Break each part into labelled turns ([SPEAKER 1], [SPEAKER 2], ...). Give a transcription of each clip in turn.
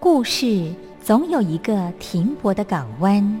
[SPEAKER 1] 故事总有一个停泊的港湾。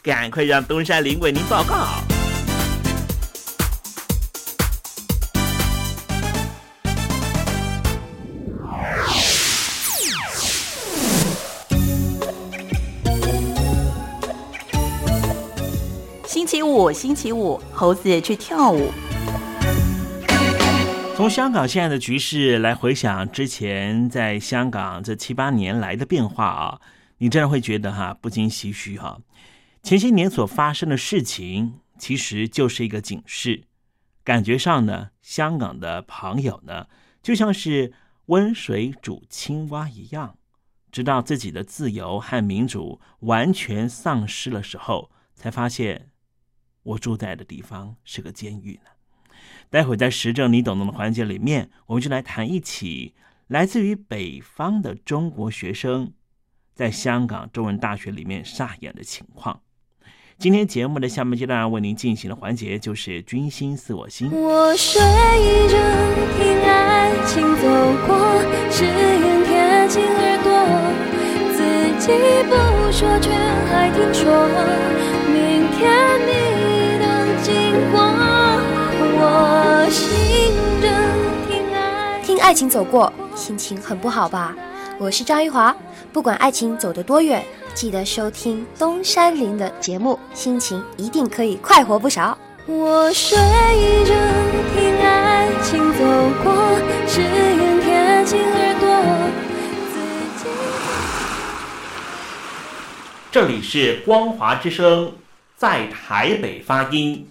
[SPEAKER 2] 赶快让东山林为您报告。
[SPEAKER 3] 星期五，星期五，猴子去跳舞。
[SPEAKER 2] 从香港现在的局势来回想之前在香港这七八年来的变化啊，你真的会觉得哈不禁唏嘘哈。前些年所发生的事情，其实就是一个警示。感觉上呢，香港的朋友呢，就像是温水煮青蛙一样，直到自己的自由和民主完全丧失了时候，才发现我住在的地方是个监狱呢。待会在时政你懂懂的环节里面，我们就来谈一起来自于北方的中国学生在香港中文大学里面上演的情况。今天节目的下面阶段为您进行的环节就是“君心似我心”。
[SPEAKER 4] 我睡着听爱情走过，只愿贴近耳朵，自己不说却还听说，明天你能经过，我醒着听爱
[SPEAKER 5] 听爱情走过，心情很不好吧？我是张玉华，不管爱情走得多远。记得收听东山林的节目，心情一定可以快活不少。
[SPEAKER 4] 我睡着听爱情走过，只愿贴近耳朵。
[SPEAKER 2] 这里是光华之声，在台北发音。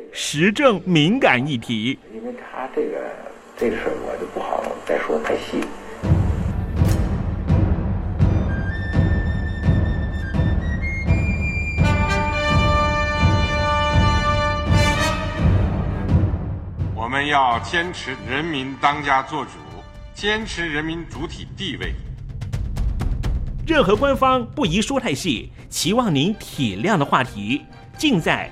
[SPEAKER 2] 时政敏感议题，
[SPEAKER 6] 因为他这个这个事儿我就不好再说太细。
[SPEAKER 7] 我们要坚持人民当家作主，坚持人民主体地位。
[SPEAKER 2] 任何官方不宜说太细。期望您体谅的话题，尽在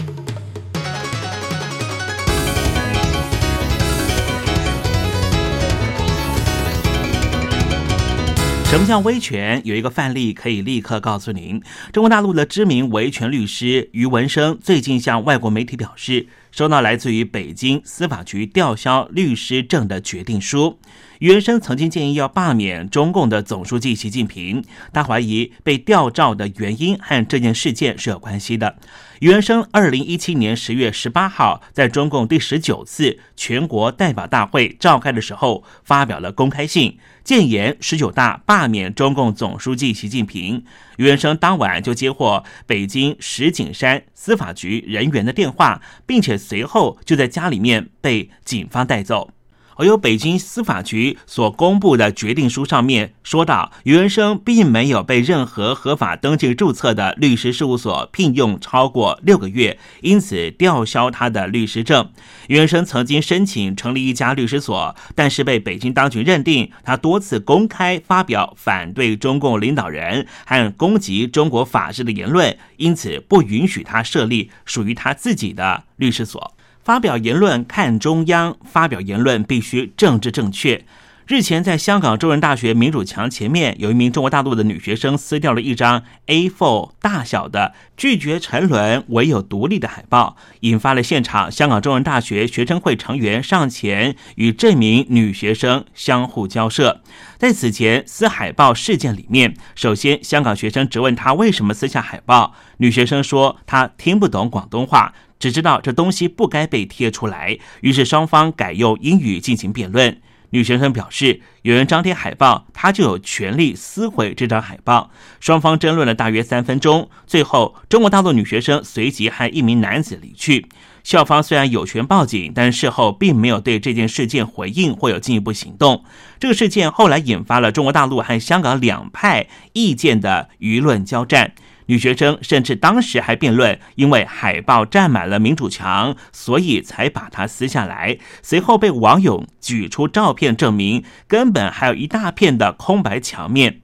[SPEAKER 2] 什么叫维权？有一个范例可以立刻告诉您。中国大陆的知名维权律师于文生最近向外国媒体表示，收到来自于北京司法局吊销律师证的决定书。余文生曾经建议要罢免中共的总书记习近平，他怀疑被吊照的原因和这件事件是有关系的。余文生二零一七年十月十八号在中共第十九次全国代表大会召开的时候，发表了公开信，建言十九大罢免中共总书记习近平。于元生当晚就接获北京石景山司法局人员的电话，并且随后就在家里面被警方带走。而由北京司法局所公布的决定书上面说到，余文生并没有被任何合法登记注册的律师事务所聘用超过六个月，因此吊销他的律师证。余文生曾经申请成立一家律师所，但是被北京当局认定他多次公开发表反对中共领导人和攻击中国法治的言论，因此不允许他设立属于他自己的律师所。发表言论看中央，发表言论必须政治正确。日前，在香港中文大学民主墙前面，有一名中国大陆的女学生撕掉了一张 A4 大小的“拒绝沉沦，唯有独立”的海报，引发了现场香港中文大学学生会成员上前与这名女学生相互交涉。在此前撕海报事件里面，首先香港学生质问她为什么撕下海报，女学生说她听不懂广东话。只知道这东西不该被贴出来，于是双方改用英语进行辩论。女学生表示，有人张贴海报，她就有权利撕毁这张海报。双方争论了大约三分钟，最后中国大陆女学生随即和一名男子离去。校方虽然有权报警，但事后并没有对这件事件回应或有进一步行动。这个事件后来引发了中国大陆和香港两派意见的舆论交战。女学生甚至当时还辩论，因为海报占满了民主墙，所以才把它撕下来。随后被网友举出照片证明，根本还有一大片的空白墙面。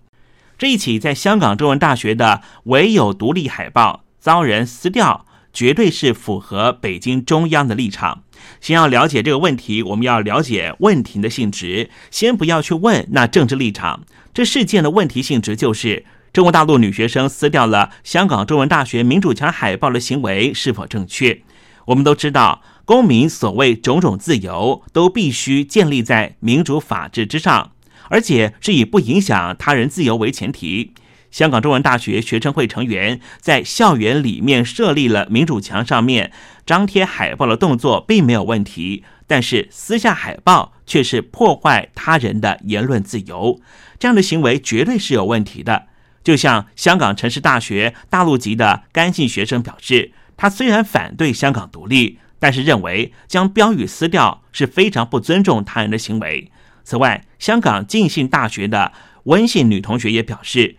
[SPEAKER 2] 这一起在香港中文大学的唯有独立海报遭人撕掉，绝对是符合北京中央的立场。先要了解这个问题，我们要了解问题的性质。先不要去问那政治立场，这事件的问题性质就是。中国大陆女学生撕掉了香港中文大学民主墙海报的行为是否正确？我们都知道，公民所谓种种自由都必须建立在民主法治之上，而且是以不影响他人自由为前提。香港中文大学学生会成员在校园里面设立了民主墙，上面张贴海报的动作并没有问题，但是撕下海报却是破坏他人的言论自由，这样的行为绝对是有问题的。就像香港城市大学大陆籍的甘姓学生表示，他虽然反对香港独立，但是认为将标语撕掉是非常不尊重他人的行为。此外，香港浸信大学的温姓女同学也表示，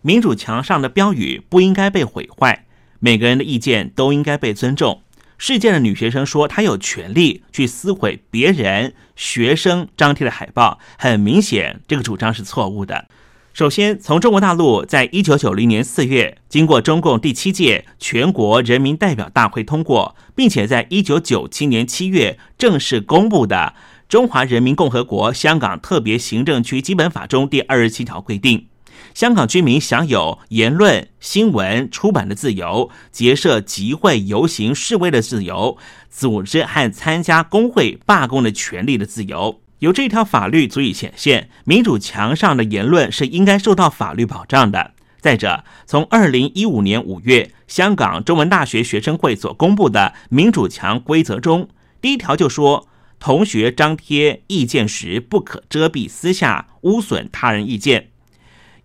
[SPEAKER 2] 民主墙上的标语不应该被毁坏，每个人的意见都应该被尊重。事件的女学生说，她有权利去撕毁别人学生张贴的海报，很明显，这个主张是错误的。首先，从中国大陆在一九九零年四月经过中共第七届全国人民代表大会通过，并且在一九九七年七月正式公布的《中华人民共和国香港特别行政区基本法》中第二十七条规定，香港居民享有言论、新闻、出版的自由，结社、集会、游行、示威的自由，组织和参加工会罢工的权利的自由。有这条法律足以显现，民主墙上的言论是应该受到法律保障的。再者，从二零一五年五月香港中文大学学生会所公布的民主墙规则中，第一条就说，同学张贴意见时不可遮蔽、私下污损他人意见。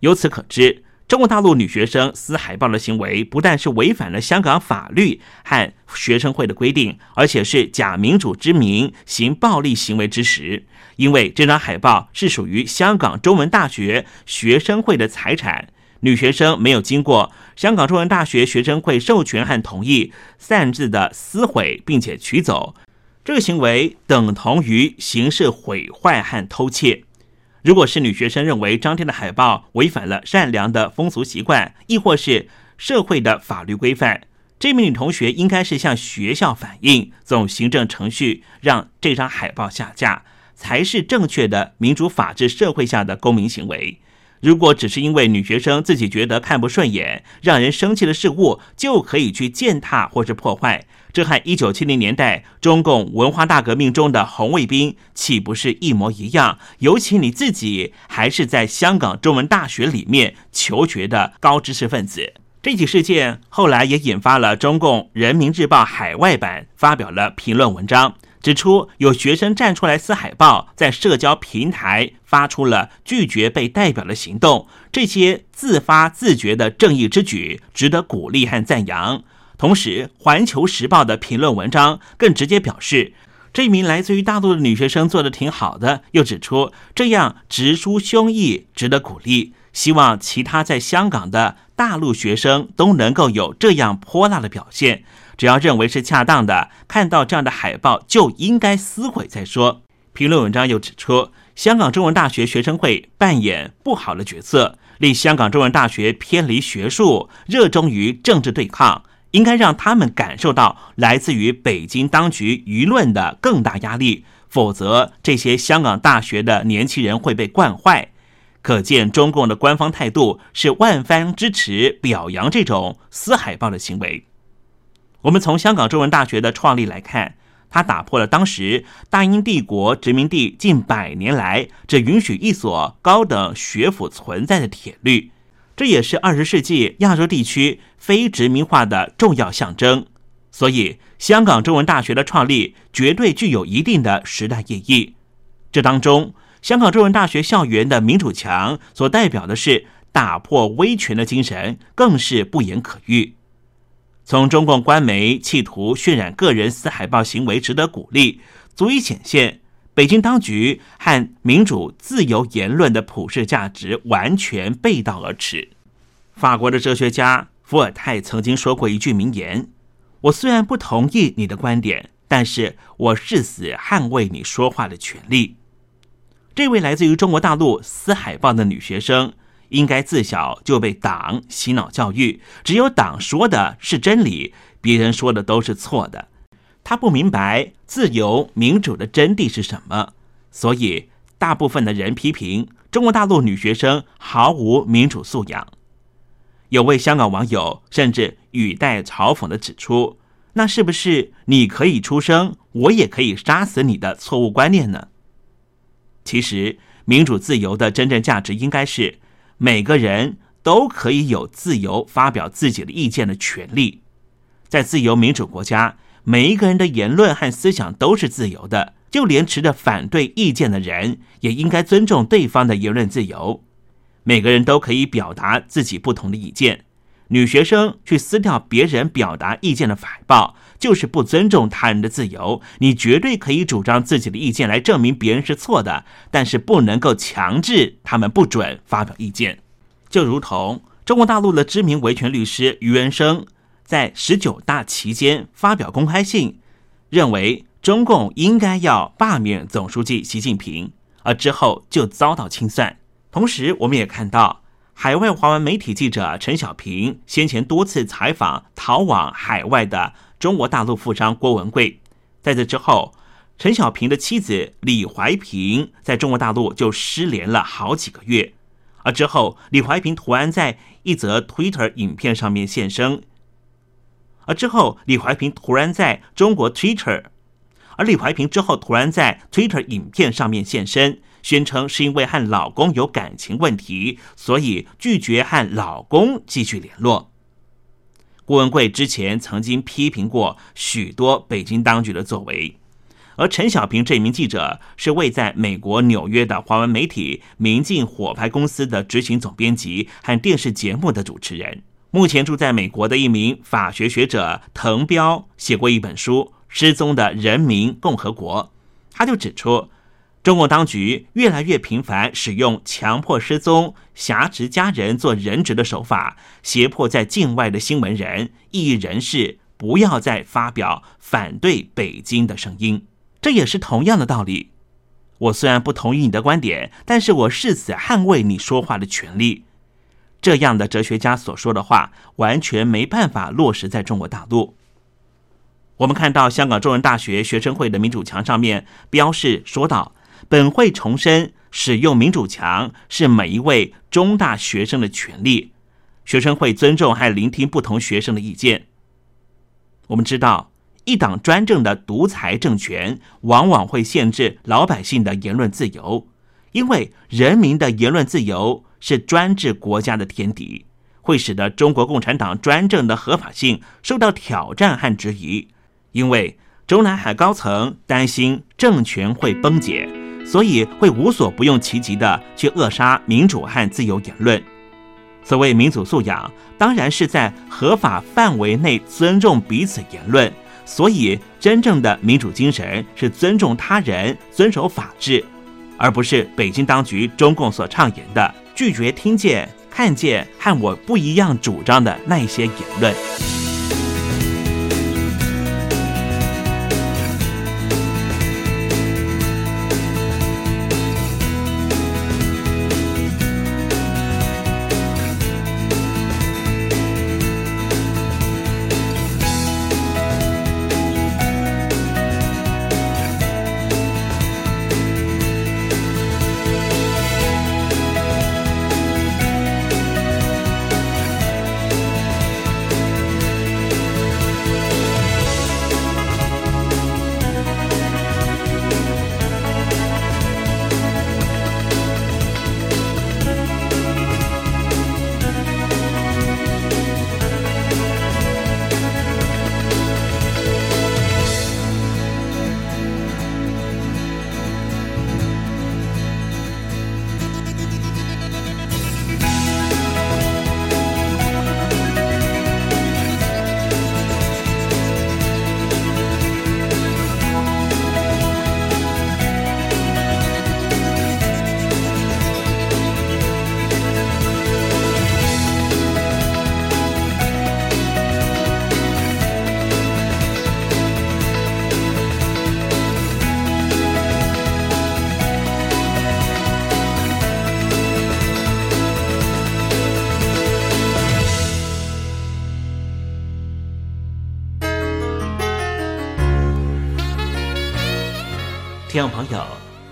[SPEAKER 2] 由此可知。中国大陆女学生撕海报的行为，不但是违反了香港法律和学生会的规定，而且是假民主之名行暴力行为之实。因为这张海报是属于香港中文大学学生会的财产，女学生没有经过香港中文大学学生会授权和同意，擅自的撕毁并且取走，这个行为等同于刑事毁坏和偷窃。如果是女学生认为张贴的海报违反了善良的风俗习惯，亦或是社会的法律规范，这名女同学应该是向学校反映，走行政程序，让这张海报下架，才是正确的民主法治社会下的公民行为。如果只是因为女学生自己觉得看不顺眼、让人生气的事物，就可以去践踏或是破坏，这和一九七零年代中共文化大革命中的红卫兵岂不是一模一样？尤其你自己还是在香港中文大学里面求学的高知识分子。这起事件后来也引发了中共人民日报海外版发表了评论文章。指出有学生站出来撕海报，在社交平台发出了拒绝被代表的行动，这些自发自觉的正义之举值得鼓励和赞扬。同时，《环球时报》的评论文章更直接表示，这名来自于大陆的女学生做的挺好的，又指出这样直抒胸臆值得鼓励，希望其他在香港的大陆学生都能够有这样泼辣的表现。只要认为是恰当的，看到这样的海报就应该撕毁再说。评论文章又指出，香港中文大学学生会扮演不好的角色，令香港中文大学偏离学术，热衷于政治对抗，应该让他们感受到来自于北京当局舆论的更大压力，否则这些香港大学的年轻人会被惯坏。可见，中共的官方态度是万番支持、表扬这种撕海报的行为。我们从香港中文大学的创立来看，它打破了当时大英帝国殖民地近百年来只允许一所高等学府存在的铁律，这也是二十世纪亚洲地区非殖民化的重要象征。所以，香港中文大学的创立绝对具有一定的时代意义。这当中，香港中文大学校园的民主墙所代表的是打破威权的精神，更是不言可喻。从中共官媒企图渲染个人撕海报行为值得鼓励，足以显现北京当局和民主自由言论的普世价值完全背道而驰。法国的哲学家伏尔泰曾经说过一句名言：“我虽然不同意你的观点，但是我誓死捍卫你说话的权利。”这位来自于中国大陆撕海报的女学生。应该自小就被党洗脑教育，只有党说的是真理，别人说的都是错的。他不明白自由民主的真谛是什么，所以大部分的人批评中国大陆女学生毫无民主素养。有位香港网友甚至语带嘲讽的指出：“那是不是你可以出生，我也可以杀死你的错误观念呢？”其实，民主自由的真正价值应该是。每个人都可以有自由发表自己的意见的权利，在自由民主国家，每一个人的言论和思想都是自由的，就连持着反对意见的人也应该尊重对方的言论自由。每个人都可以表达自己不同的意见。女学生去撕掉别人表达意见的海报，就是不尊重他人的自由。你绝对可以主张自己的意见来证明别人是错的，但是不能够强制他们不准发表意见。就如同中国大陆的知名维权律师于元生在十九大期间发表公开信，认为中共应该要罢免总书记习近平，而之后就遭到清算。同时，我们也看到。海外华文媒体记者陈小平先前多次采访逃往海外的中国大陆富商郭文贵，在这之后，陈小平的妻子李怀平在中国大陆就失联了好几个月，而之后李怀平突然在一则 Twitter 影片上面现身，而之后李怀平突然在中国 Twitter，而李怀平之后突然在 Twitter 影片上面现身。宣称是因为和老公有感情问题，所以拒绝和老公继续联络。郭文贵之前曾经批评过许多北京当局的作为，而陈小平这名记者是位在美国纽约的华文媒体明镜火牌公司的执行总编辑和电视节目的主持人。目前住在美国的一名法学学者滕彪写过一本书《失踪的人民共和国》，他就指出。中共当局越来越频繁使用强迫失踪、挟持家人做人质的手法，胁迫在境外的新闻人、异议人士不要再发表反对北京的声音。这也是同样的道理。我虽然不同意你的观点，但是我誓死捍卫你说话的权利。这样的哲学家所说的话，完全没办法落实在中国大陆。我们看到香港中文大学学生会的民主墙上面标示说道。本会重申，使用民主墙是每一位中大学生的权利，学生会尊重和聆听不同学生的意见。我们知道，一党专政的独裁政权往往会限制老百姓的言论自由，因为人民的言论自由是专制国家的天敌，会使得中国共产党专政的合法性受到挑战和质疑。因为中南海高层担心政权会崩解，所以会无所不用其极的去扼杀民主和自由言论。所谓民主素养，当然是在合法范围内尊重彼此言论。所以，真正的民主精神是尊重他人、遵守法治，而不是北京当局、中共所倡言的拒绝听见、看见和我不一样主张的那些言论。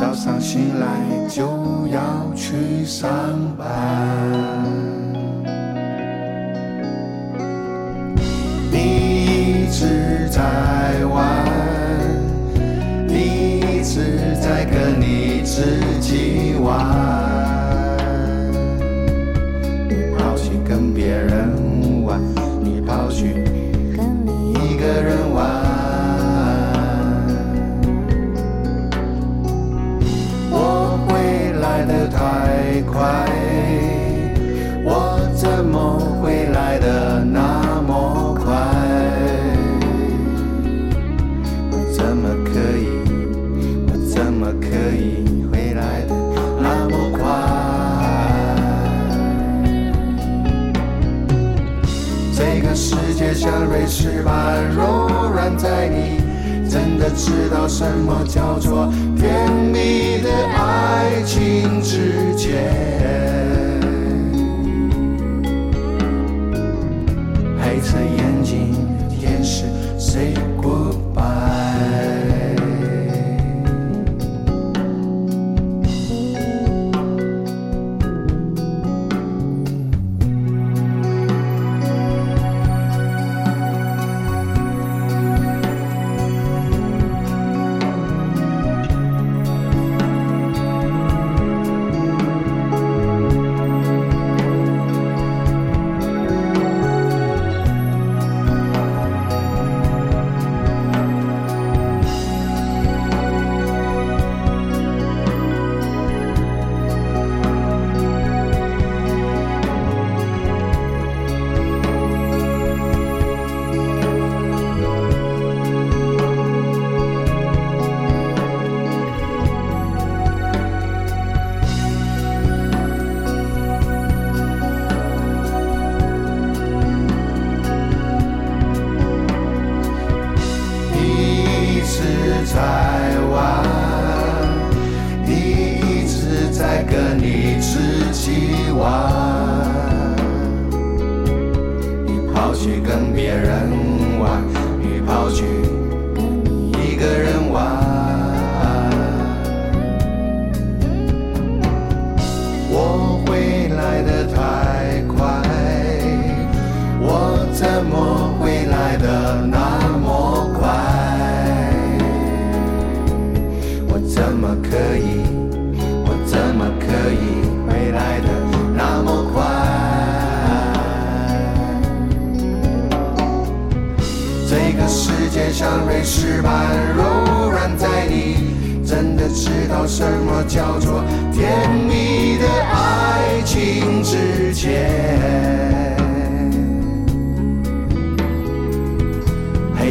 [SPEAKER 8] 早上醒来就要去上班。的知道什么叫做甜蜜的爱情之间。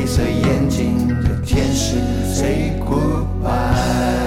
[SPEAKER 8] 黑色眼睛的天使，Say goodbye。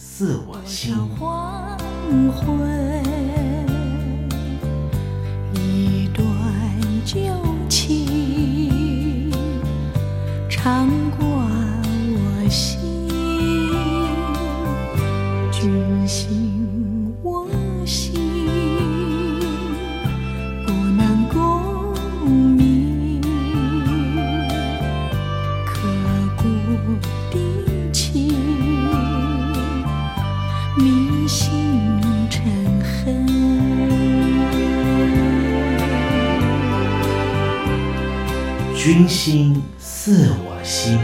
[SPEAKER 2] 自我心。
[SPEAKER 4] 黄昏君心
[SPEAKER 2] 似我心。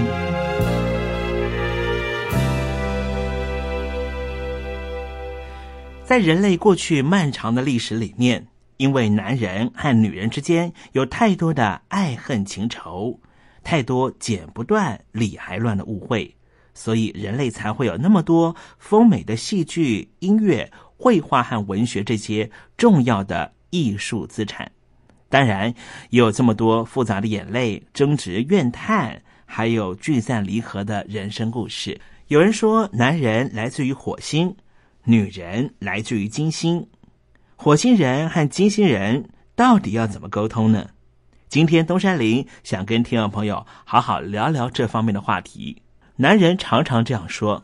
[SPEAKER 2] 在人类过去漫长的历史里面，因为男人和女人之间有太多的爱恨情仇，太多剪不断、理还乱的误会，所以人类才会有那么多丰美的戏剧、音乐、绘画和文学这些重要的艺术资产。当然，也有这么多复杂的眼泪、争执、怨叹，还有聚散离合的人生故事。有人说，男人来自于火星，女人来自于金星。火星人和金星人到底要怎么沟通呢？今天东山林想跟听众朋友好好聊聊这方面的话题。男人常常这样说：“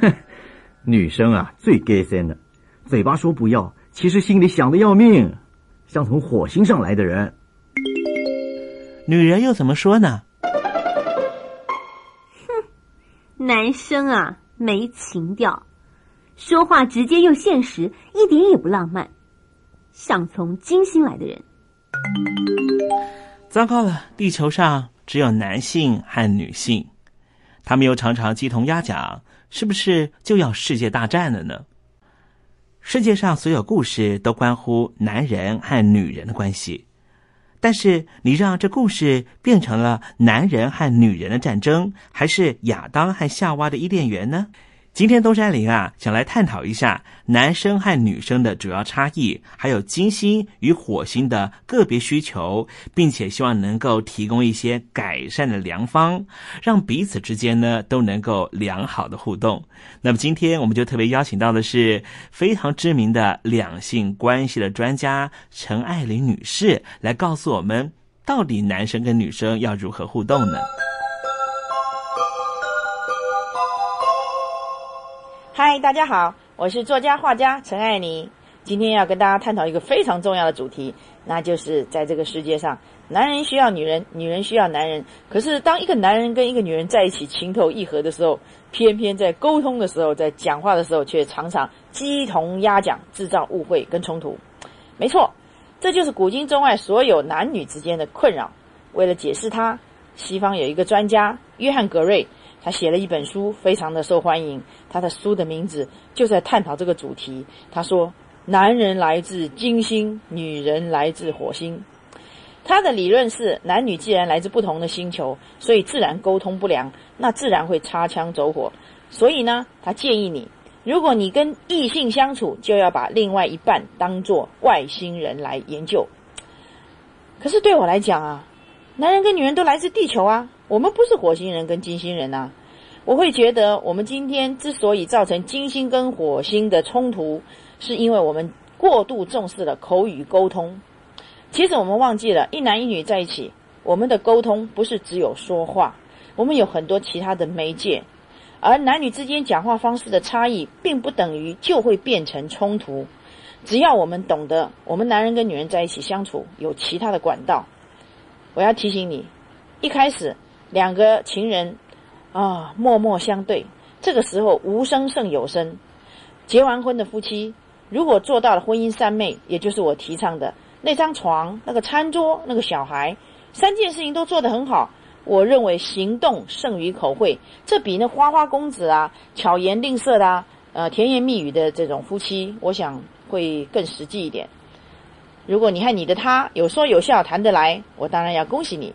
[SPEAKER 2] 哼
[SPEAKER 9] 女生啊，最 gay 森的，嘴巴说不要，其实心里想的要命，像从火星上来的人。
[SPEAKER 2] 女人又怎么说呢？
[SPEAKER 10] 哼男生啊，没情调，说话直接又现实，一点也不浪漫，像从金星来的人。
[SPEAKER 2] 糟糕了，地球上只有男性和女性，他们又常常鸡同鸭讲，是不是就要世界大战了呢？世界上所有故事都关乎男人和女人的关系，但是你让这故事变成了男人和女人的战争，还是亚当和夏娃的伊甸园呢？今天东山林啊，想来探讨一下男生和女生的主要差异，还有金星与火星的个别需求，并且希望能够提供一些改善的良方，让彼此之间呢都能够良好的互动。那么今天我们就特别邀请到的是非常知名的两性关系的专家陈爱玲女士，来告诉我们到底男生跟女生要如何互动呢？
[SPEAKER 11] 嗨，大家好，我是作家画家陈爱妮。
[SPEAKER 12] 今天要跟大家探讨一个非常重要的主题，那就是在这个世界上，男人需要女人，女人需要男人。可是当一个男人跟一个女人在一起情投意合的时候，偏偏在沟通的时候，在讲话的时候，却常常鸡同鸭讲，制造误会跟冲突。没错，这就是古今中外所有男女之间的困扰。为了解释它，西方有一个专家约翰格瑞。他写了一本书，非常的受欢迎。他的书的名字就在探讨这个主题。他说：“男人来自金星，女人来自火星。”他的理论是，男女既然来自不同的星球，所以自然沟通不良，那自然会擦枪走火。所以呢，他建议你，如果你跟异性相处，就要把另外一半当作外星人来研究。可是对我来讲啊，男人跟女人都来自地球啊。我们不是火星人跟金星人呐，我会觉得我们今天之所以造成金星跟火星的冲突，是因为我们过度重视了口语沟通。其实我们忘记了，一男一女在一起，我们的沟通不是只有说话，我们有很多其他的媒介。而男女之间讲话方式的差异，并不等于就会变成冲突。只要我们懂得，我们男人跟女人在一起相处有其他的管道。我要提醒你，一开始。两个情人啊，默默相对，这个时候无声胜有声。结完婚的夫妻，如果做到了婚姻三昧，也就是我提倡的那张床、那个餐桌、那个小孩，三件事情都做得很好，我认为行动胜于口惠，这比那花花公子啊、巧言令色的啊、呃甜言蜜语的这种夫妻，我想会更实际一点。如果你和你的他有说有笑谈得来，我当然要恭喜你。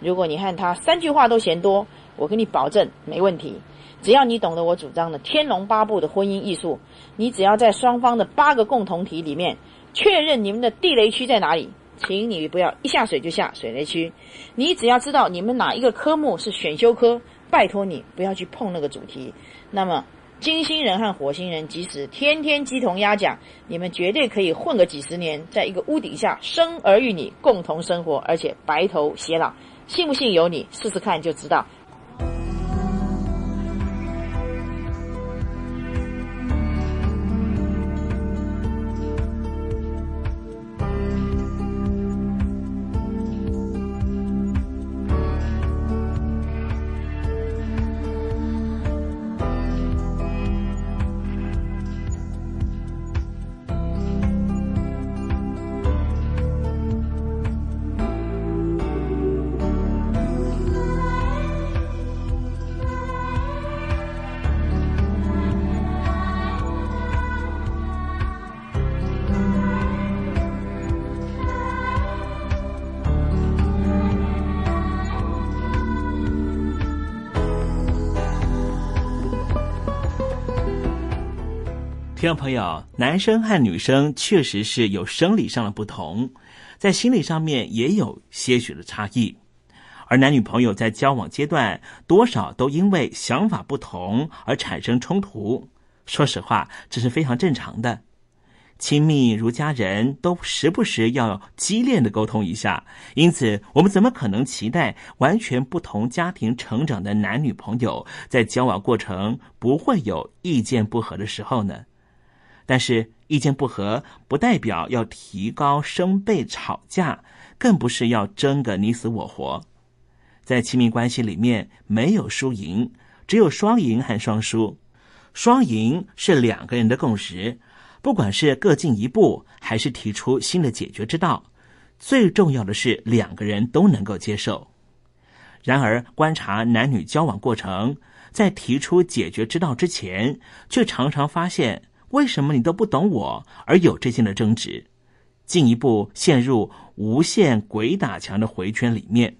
[SPEAKER 12] 如果你和他三句话都嫌多，我跟你保证没问题。只要你懂得我主张的《天龙八部》的婚姻艺术，你只要在双方的八个共同体里面确认你们的地雷区在哪里，请你不要一下水就下水雷区。你只要知道你们哪一个科目是选修科，拜托你不要去碰那个主题。那么金星人和火星人即使天天鸡同鸭讲，你们绝对可以混个几十年，在一个屋顶下生儿育女，共同生活，而且白头偕老。信不信由你，试试看就知道。
[SPEAKER 2] 听众朋友，男生和女生确实是有生理上的不同，在心理上面也有些许的差异。而男女朋友在交往阶段，多少都因为想法不同而产生冲突。说实话，这是非常正常的。亲密如家人，都时不时要激烈的沟通一下。因此，我们怎么可能期待完全不同家庭成长的男女朋友在交往过程不会有意见不合的时候呢？但是意见不合不代表要提高声辈吵架，更不是要争个你死我活。在亲密关系里面，没有输赢，只有双赢和双输。双赢是两个人的共识，不管是各进一步，还是提出新的解决之道，最重要的是两个人都能够接受。然而，观察男女交往过程，在提出解决之道之前，却常常发现。为什么你都不懂我，而有这些的争执，进一步陷入无限鬼打墙的回圈里面？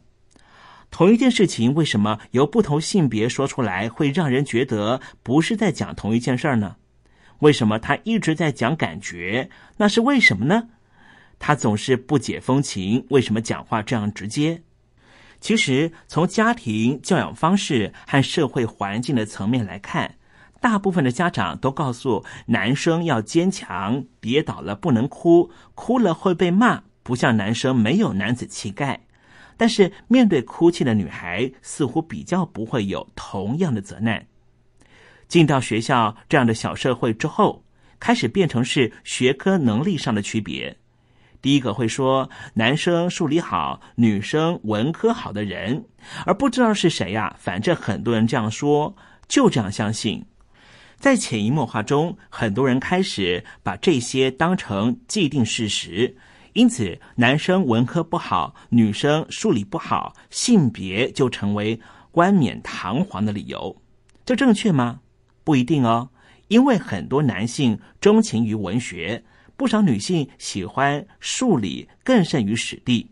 [SPEAKER 2] 同一件事情，为什么由不同性别说出来，会让人觉得不是在讲同一件事儿呢？为什么他一直在讲感觉？那是为什么呢？他总是不解风情，为什么讲话这样直接？其实，从家庭教养方式和社会环境的层面来看。大部分的家长都告诉男生要坚强，跌倒了不能哭，哭了会被骂，不像男生没有男子气概。但是面对哭泣的女孩，似乎比较不会有同样的责难。进到学校这样的小社会之后，开始变成是学科能力上的区别。第一个会说男生数理好，女生文科好的人，而不知道是谁呀。反正很多人这样说，就这样相信。在潜移默化中，很多人开始把这些当成既定事实，因此男生文科不好，女生数理不好，性别就成为冠冕堂皇的理由。这正确吗？不一定哦，因为很多男性钟情于文学。不少女性喜欢数理更胜于史地，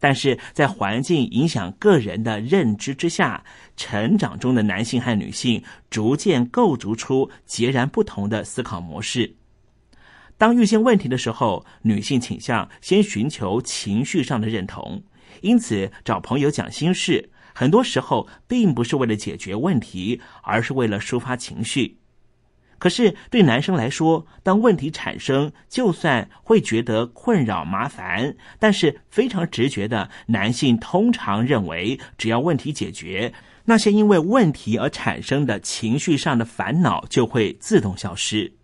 [SPEAKER 2] 但是在环境影响个人的认知之下，成长中的男性和女性逐渐构筑出截然不同的思考模式。当遇见问题的时候，女性倾向先寻求情绪上的认同，因此找朋友讲心事，很多时候并不是为了解决问题，而是为了抒发情绪。可是对男生来说，当问题产生，就算会觉得困扰麻烦，但是非常直觉的男性通常认为，只要问题解决，那些因为问题而产生的情绪上的烦恼就会自动消失。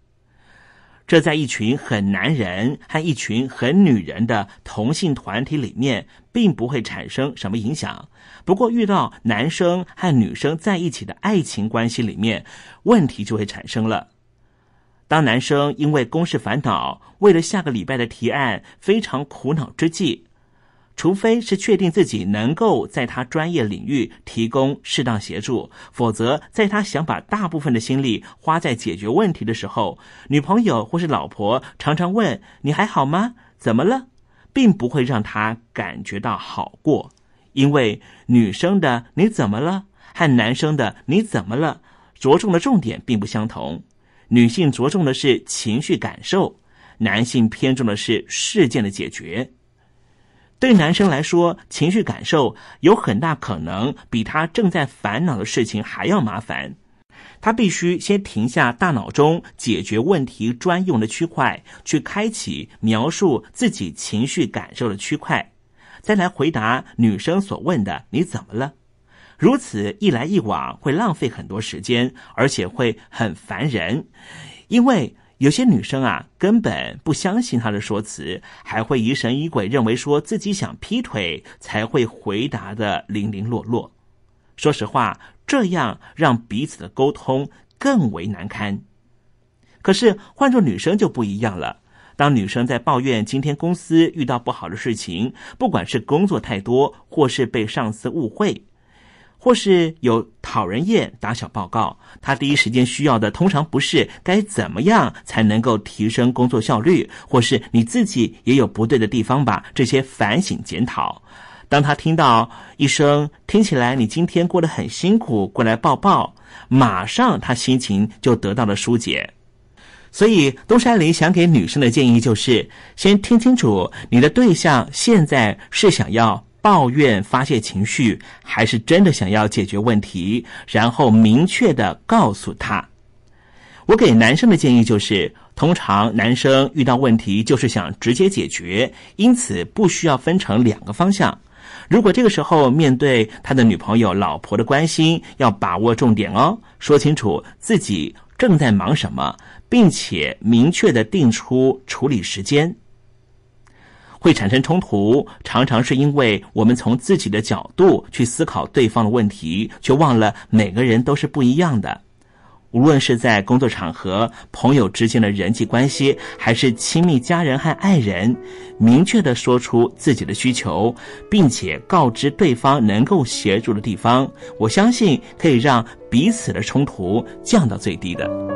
[SPEAKER 2] 这在一群很男人和一群很女人的同性团体里面，并不会产生什么影响。不过，遇到男生和女生在一起的爱情关系里面，问题就会产生了。当男生因为公事烦恼，为了下个礼拜的提案非常苦恼之际，除非是确定自己能够在他专业领域提供适当协助，否则在他想把大部分的心力花在解决问题的时候，女朋友或是老婆常常问“你还好吗？怎么了？”并不会让他感觉到好过，因为女生的“你怎么了”和男生的“你怎么了”着重的重点并不相同。女性着重的是情绪感受，男性偏重的是事件的解决。对男生来说，情绪感受有很大可能比他正在烦恼的事情还要麻烦。他必须先停下大脑中解决问题专用的区块，去开启描述自己情绪感受的区块，再来回答女生所问的“你怎么了”。如此一来一往，会浪费很多时间，而且会很烦人，因为。有些女生啊，根本不相信他的说辞，还会疑神疑鬼，认为说自己想劈腿才会回答的零零落落。说实话，这样让彼此的沟通更为难堪。可是换做女生就不一样了。当女生在抱怨今天公司遇到不好的事情，不管是工作太多，或是被上司误会。或是有讨人厌打小报告，他第一时间需要的通常不是该怎么样才能够提升工作效率，或是你自己也有不对的地方吧？这些反省检讨。当他听到一声听起来你今天过得很辛苦，过来抱抱，马上他心情就得到了疏解。所以东山林想给女生的建议就是：先听清楚你的对象现在是想要。抱怨发泄情绪，还是真的想要解决问题？然后明确的告诉他。我给男生的建议就是：通常男生遇到问题就是想直接解决，因此不需要分成两个方向。如果这个时候面对他的女朋友、老婆的关心，要把握重点哦，说清楚自己正在忙什么，并且明确的定出处理时间。会产生冲突，常常是因为我们从自己的角度去思考对方的问题，却忘了每个人都是不一样的。无论是在工作场合、朋友之间的人际关系，还是亲密家人和爱人，明确的说出自己的需求，并且告知对方能够协助的地方，我相信可以让彼此的冲突降到最低的。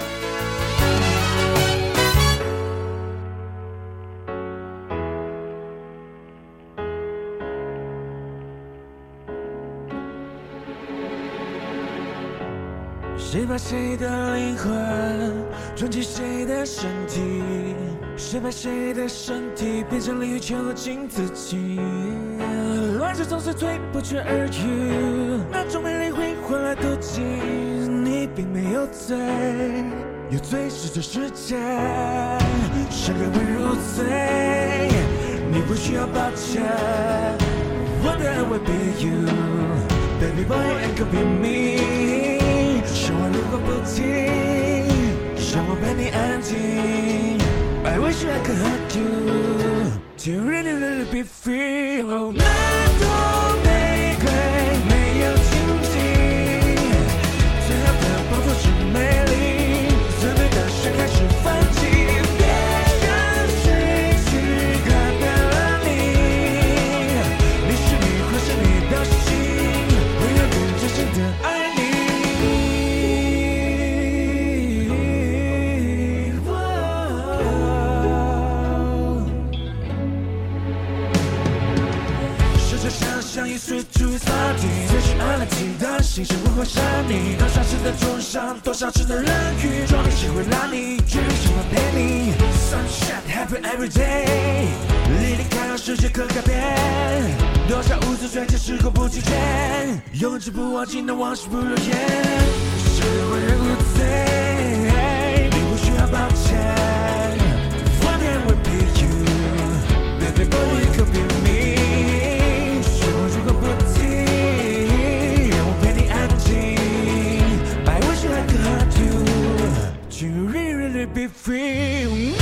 [SPEAKER 13] 谁把谁的灵魂装进谁的身体？谁把谁的身体变成鲤鱼球和镜自己？乱世总是最不缺耳语，那种美丽会换来妒忌。你并没有罪，有罪是这世界，伤害会入罪，你不需要抱歉。One day I will be you, baby boy, and could be me. 说话如果不听，让我陪你安静。I wish I could hurt you, to really really be free. Oh, 的心是无法杀你。多少次的重伤，多少次的冷雨，撞你机会拉你决定什么陪你。Sunshine happen every day，离离开让世界可改变。多少无知追求时过不拒绝，永志不忘记那往事不如烟。是为人无罪，你不需要抱歉。One day will be you, baby boy, you could be be free。